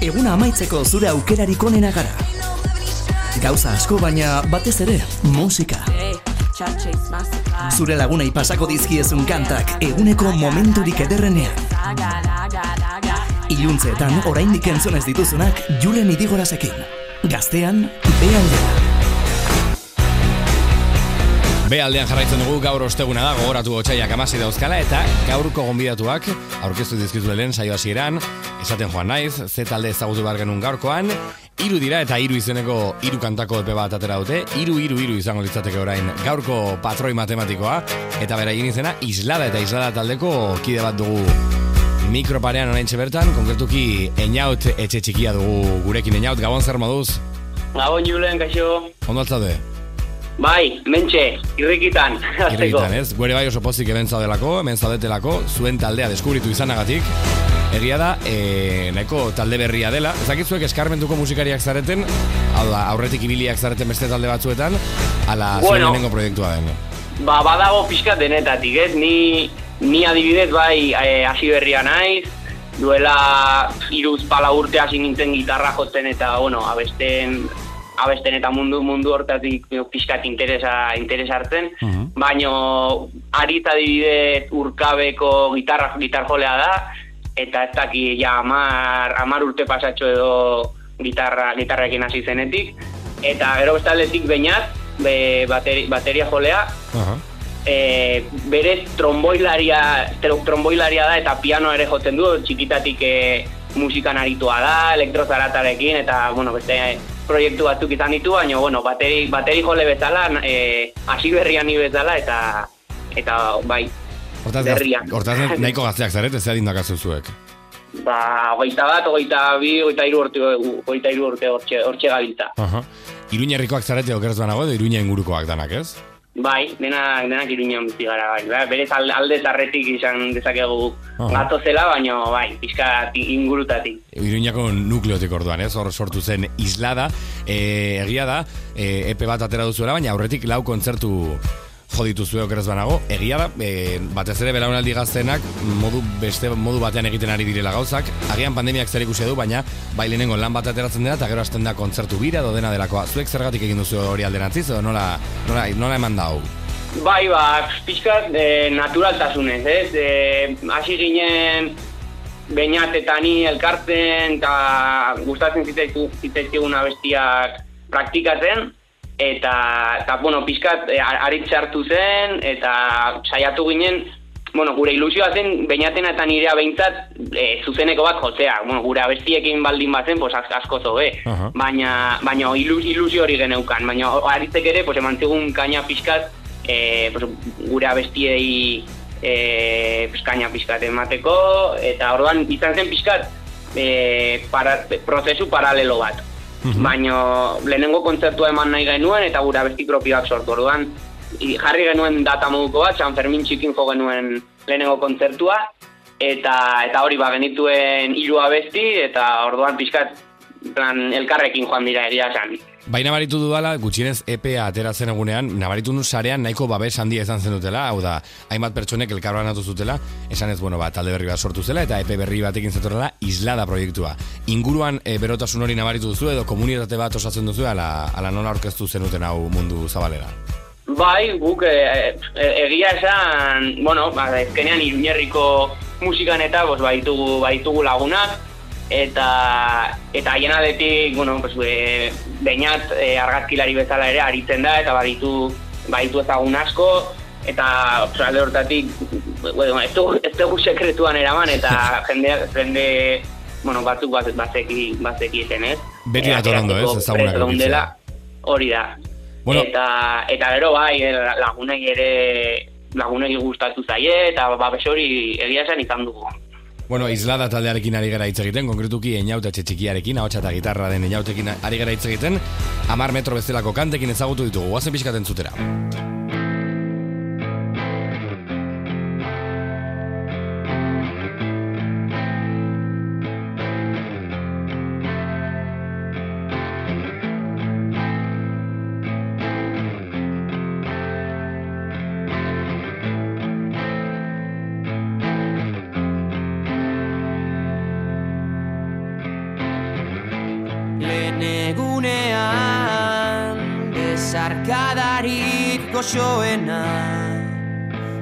eguna amaitzeko zure aukerarik onena gara. Gauza asko baina batez ere, musika. Zure lagunei pasako dizkiezun kantak eguneko momenturik ederrenean. Iluntzeetan oraindik entzunez dituzunak Julen Idigorasekin. Gaztean, behaldea. Be aldean jarraitzen dugu gaur osteguna da gogoratu gotxaiak amasi dauzkala eta gaurko gonbidatuak aurkeztu dizkizu lehen saio hasieran. Esaten joan naiz, ze talde ezagutu behar genuen gaurkoan. Iru dira eta hiru izeneko hiru kantako epe bat atera dute. Iru, iru, iru izango litzateke orain gaurko patroi matematikoa. Eta bera egin izena islada eta islada taldeko kide bat dugu. Mikroparean orain bertan Konkretuki enaut etxe txikia dugu. Gurekin enaut Gabon zer moduz? Gabon Julen, kaixo. Ondo altzade? Bai, mentxe, irrikitan. Irrikitan, ez? Guere bai oso pozik hemen zaudelako, hemen zaudetelako, zuen taldea deskubritu izanagatik. Egia da, e, nahiko talde berria dela. Ezakitzuek eskarmentuko musikariak zareten, da, aurretik ibiliak zareten beste talde batzuetan, ala bueno, zuen proiektua den. Ba, badago pixka denetatik, ez? Ni, ni adibidez bai e, hasi berria naiz, duela iruz pala urte hasi nintzen gitarra jotzen eta, bueno, abesten abesten eta mundu mundu hortatik pixkat interesa interesartzen, uh -huh. baino arita adibidez urkabeko gitarra gitar jolea da eta ez daki ja amar, amar urte pasatxo edo gitarra gitarrekin hasi zenetik. Eta gero bestaldetik bainat be, bateri, bateria jolea. Uh e, bere tromboilaria tromboilaria da eta piano ere jotzen du txikitatik e, musikan aritua da elektrozaratarekin eta bueno beste proiektu batzuk izan ditu, baina, bueno, bateri, bateri jole bezala, e, hasi berrian ni bezala, eta, eta, bai, hortaz, berrian. Hortaz, nahiko gazteak zaret, ez zeadin dakazu zuek? Ba, goita bat, goita bi, goita iru urte, goita iru urte hortxe gabiltza. Uh -huh. Iruña herrikoak zarete okeraz banago, edo Iruña ingurukoak danak, ez? Bai, denak, denak iruñan bizi gara, bai. Ba, berez alde zarretik izan dezakegu gato zela, baina bai, pixka ingurutatik. Iruñako nukleotik orduan, ez? Hor sortu zen islada. E, egia da, e, epe bat atera duzuela, baina aurretik lau kontzertu joditu zue okeraz banago. Egia da, e, batez ere belaunaldi gaztenak modu, beste modu batean egiten ari direla gauzak. Agian pandemiak zer ikusi du, baina bai lehenengo lan bat ateratzen dena, eta gero hasten da kontzertu bira, do dena delakoa. Zuek zergatik egin duzu hori alderantziz, edo nola, nola, nola eman da hau? Bai, ba, pixkat e, naturaltasunez, ez? E, hasi ginen bainat eta ni elkartzen, eta gustatzen zitzaizkigun abestiak praktikatzen, eta, eta bueno, pizkat e, aritze hartu zen, eta saiatu ginen, bueno, gure ilusioa zen, bainatena eta nirea behintzat e, zuzeneko bat jotzea. Bueno, gure abestiekin baldin bazen, pues, asko zo, uh -huh. baina, baina ilus, ilusio hori geneukan. Baina aritzek ere, pues, eman zigun kaina pizkat, e, pues, gure abestiei e, pues, kaina pizkat emateko, eta orduan izan zen pizkat, e, para, prozesu paralelo bat. -hmm. baina lehenengo kontzertua eman nahi genuen eta gure abesti propioak sortu orduan jarri genuen data moduko bat, San Fermin txikin jo genuen lehenengo kontzertua eta eta hori ba genituen hiru abesti eta orduan pixkat plan elkarrekin joan dira egia esan. Bai nabaritu dudala, gutxienez EPA ateratzen egunean, nabaritu nu sarean nahiko babes handia izan zen dutela, hau da, hainbat pertsonek elkarroan atu zutela, esan ez, bueno, ba, talde berri bat sortu zela, eta EP berri batekin zetorela, islada proiektua. Inguruan e, berotasun hori nabaritu duzu, edo komunitate bat osatzen duzu, ala, ala nola orkestu zenuten hau mundu zabalera? Bai, guk e, e, egia esan, bueno, ba, ezkenean iruñerriko musikan eta, bos, baitugu, baitugu lagunak, eta eta haien aldetik, bueno, pues, e, beinat e, argazkilari bezala ere aritzen da, eta baditu, baditu ezagun asko, eta alde hortatik, bueno, ez dugu, ez dugu sekretuan eraman, eta jende, jende bueno, batzuk bat, bazeki, bazeki eten, ez? Beti datorando, ez? Ezagunak dela, Hori da. Bueno. Eta, eta gero bai, eh, lagunei ere lagunei gustatu zaie, eta babes hori egia esan izan dugu. Bueno, islada taldearekin ari gara hitz egiten, konkretuki eniauta txikiarekin, hau eta gitarra den eniautekin ari gara hitz egiten, amar metro bezalako kantekin ezagutu ditugu, guazen pixkaten zutera. Egunean Besarkadarik goxoena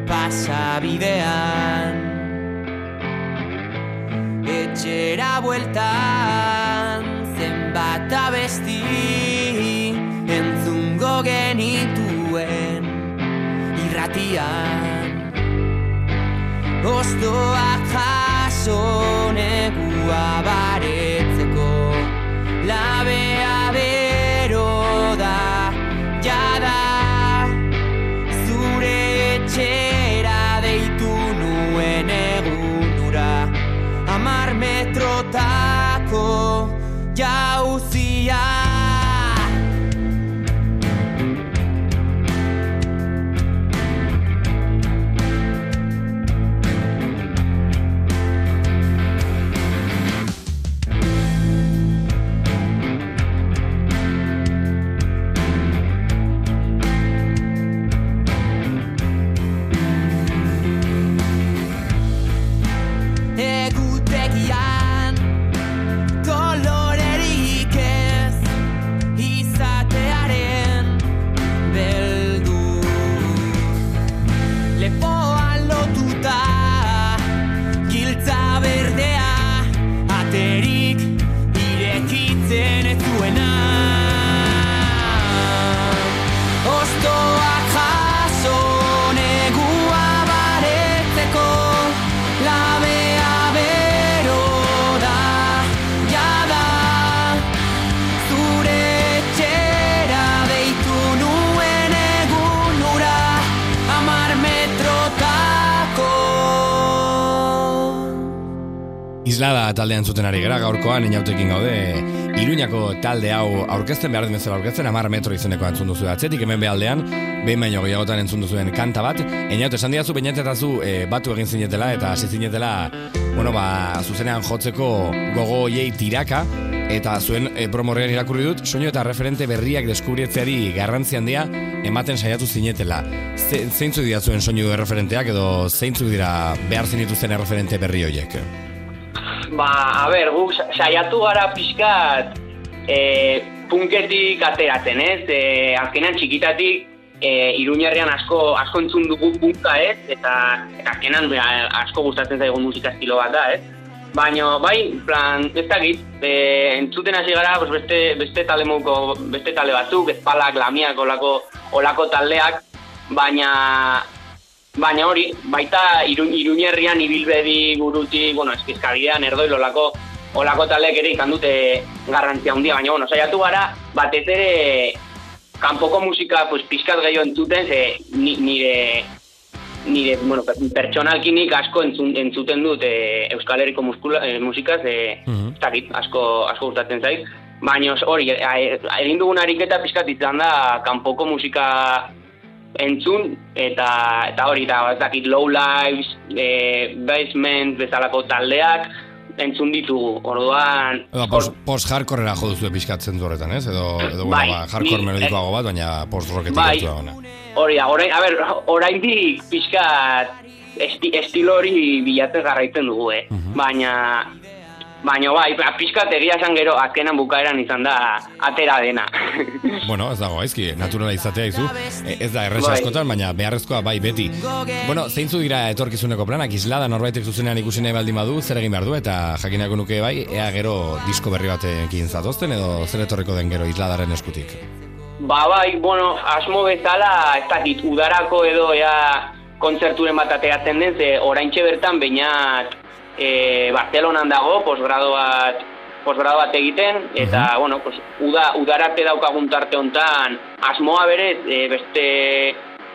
Pasabidean. Etxera bueltan Zenbat abesti Entzungo genituen Irratian. Ostoak jaso Amar Islada taldean zuten ari gara gaurkoan inautekin gaude Iruñako talde hau aurkezten behar den bezala aurkezten amar metro izeneko entzun duzu. Atzetik hemen behaldean behin baino gehiagotan entzun duzuen kanta bat. Einaut esan diazu bainetetazu e, batu egin zinetela eta hasi zinetela bueno ba zuzenean jotzeko gogo hiei tiraka. Eta zuen e, promorrean irakurri dut soinu eta referente berriak deskubrietzeari garrantzi handia ematen saiatu zinetela. Ze, zeintzu dira zuen soinu erreferenteak edo zeintzu dira behar zinituzten erreferente berri horiek Ba, a ber, guk sa- saiatu gara pixkat e, punketik ateratzen, ez? E, azkenean txikitatik e, Iruñerrian asko asko entzun dugu punka, ez? Eta, eta azkenean bera, asko gustatzen zaigu musika estilo bat da, ez? Baina, bai, plan, ez dakit, e, entzuten hasi gara, pues beste, beste tale mouko, beste tale batzuk, ezpalak, lamiak, olako, olako taldeak, baina Baina hori, baita irun, iruñerrian ibilbedi gurutik, bueno, eskizkabidean, erdoil olako, olako talek ere ikan dute garrantzia handia, baina, bueno, saiatu gara, batez ere, kanpoko musika, pues, pizkat gehiago entzuten, ze ni, nire, nire, bueno, per- pertsonalkinik asko entzun, entzuten dut e, Euskal Herriko muskula, e, musikaz, e, ez dakit, asko, asko gustatzen zait. Baina hori, e, e, egin dugun ariketa pizkat izan da kanpoko musika entzun eta eta hori da ez dakit low lives, e, basement bezalako taldeak entzun ditugu. Orduan Edo post, post hardcorera jo duzu pixkatzen du horretan, ez? Edo, edo bueno, Bai, ba, hardcore melodikoago bat, baina post rocketik Bai. dagoena. hori da, orain, a ber, oraindik pixkat esti, estilo hori bilatzen jarraitzen dugu, eh? Baina Baina bai, pixkat egia esan gero azkenan bukaeran izan da atera dena. Bueno, ez dago, aizki, naturala izatea izu. E, ez da erresa Bai. askotan, baina beharrezkoa bai beti. Bueno, zeintzu dira etorkizuneko planak, islada norbaitek zuzenean ikusi nahi baldin badu, zer egin behar du, eta jakinako nuke bai, ea gero disko berri batekin zatozten, edo zer etorriko den gero isladaren eskutik. Ba bai, bueno, asmo bezala, ez dakit, udarako edo ea kontzerturen bat ateratzen den, ze oraintxe bertan bainat e, Barcelonan dago, posgrado bat, posgrado bat egiten, eta, bueno, pues, uda, udararte daukagun tarte hontan, asmoa berez, e, beste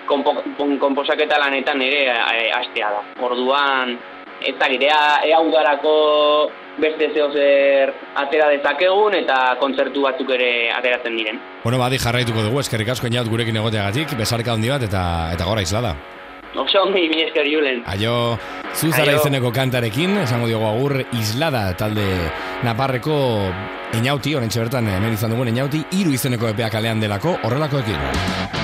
konpo, kon- konposaketa lanetan ere e, hastea da. Orduan, ez dakit, ea, ea udarako beste zeo zer atera dezakegun eta kontzertu batzuk ere ateratzen diren. Bueno, badi jarraituko dugu, eskerrik asko inaut gurekin egoteagatik, besarka handi bat, eta, eta gora islada. Oso ondi, mi esker julen. Aio, zuzara izeneko kantarekin, esango diogu agur islada talde naparreko inauti, orentxe bertan hemen izan dugun inauti, hiru izeneko epea kalean delako, horrelakoekin.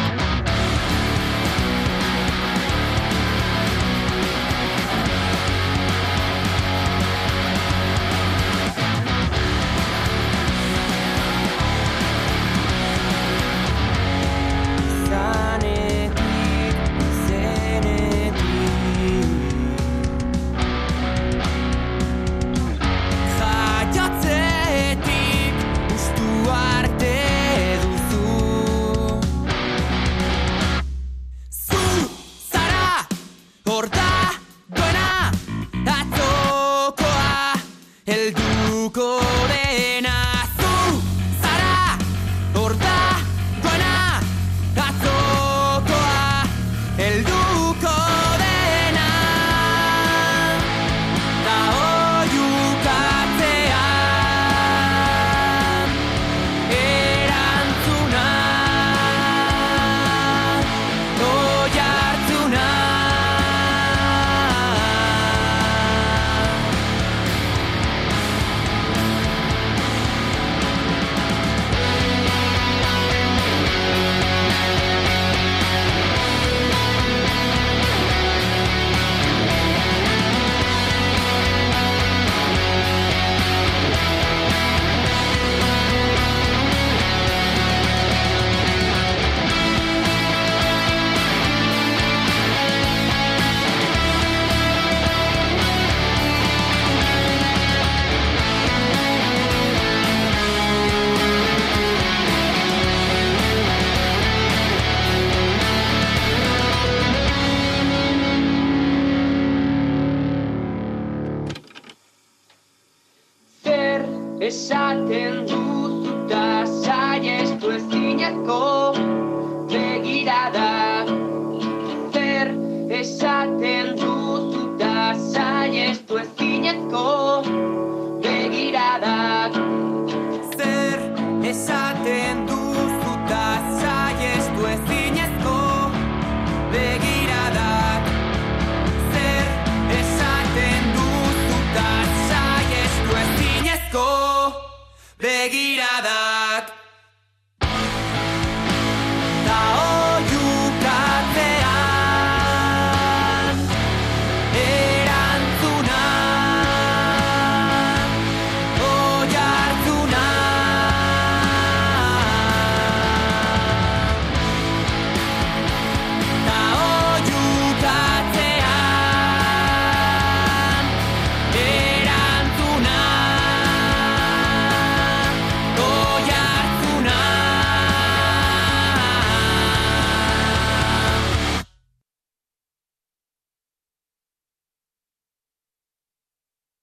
Esaten duzu da saiestu ezinezko da. saiestu ezinezko begiradak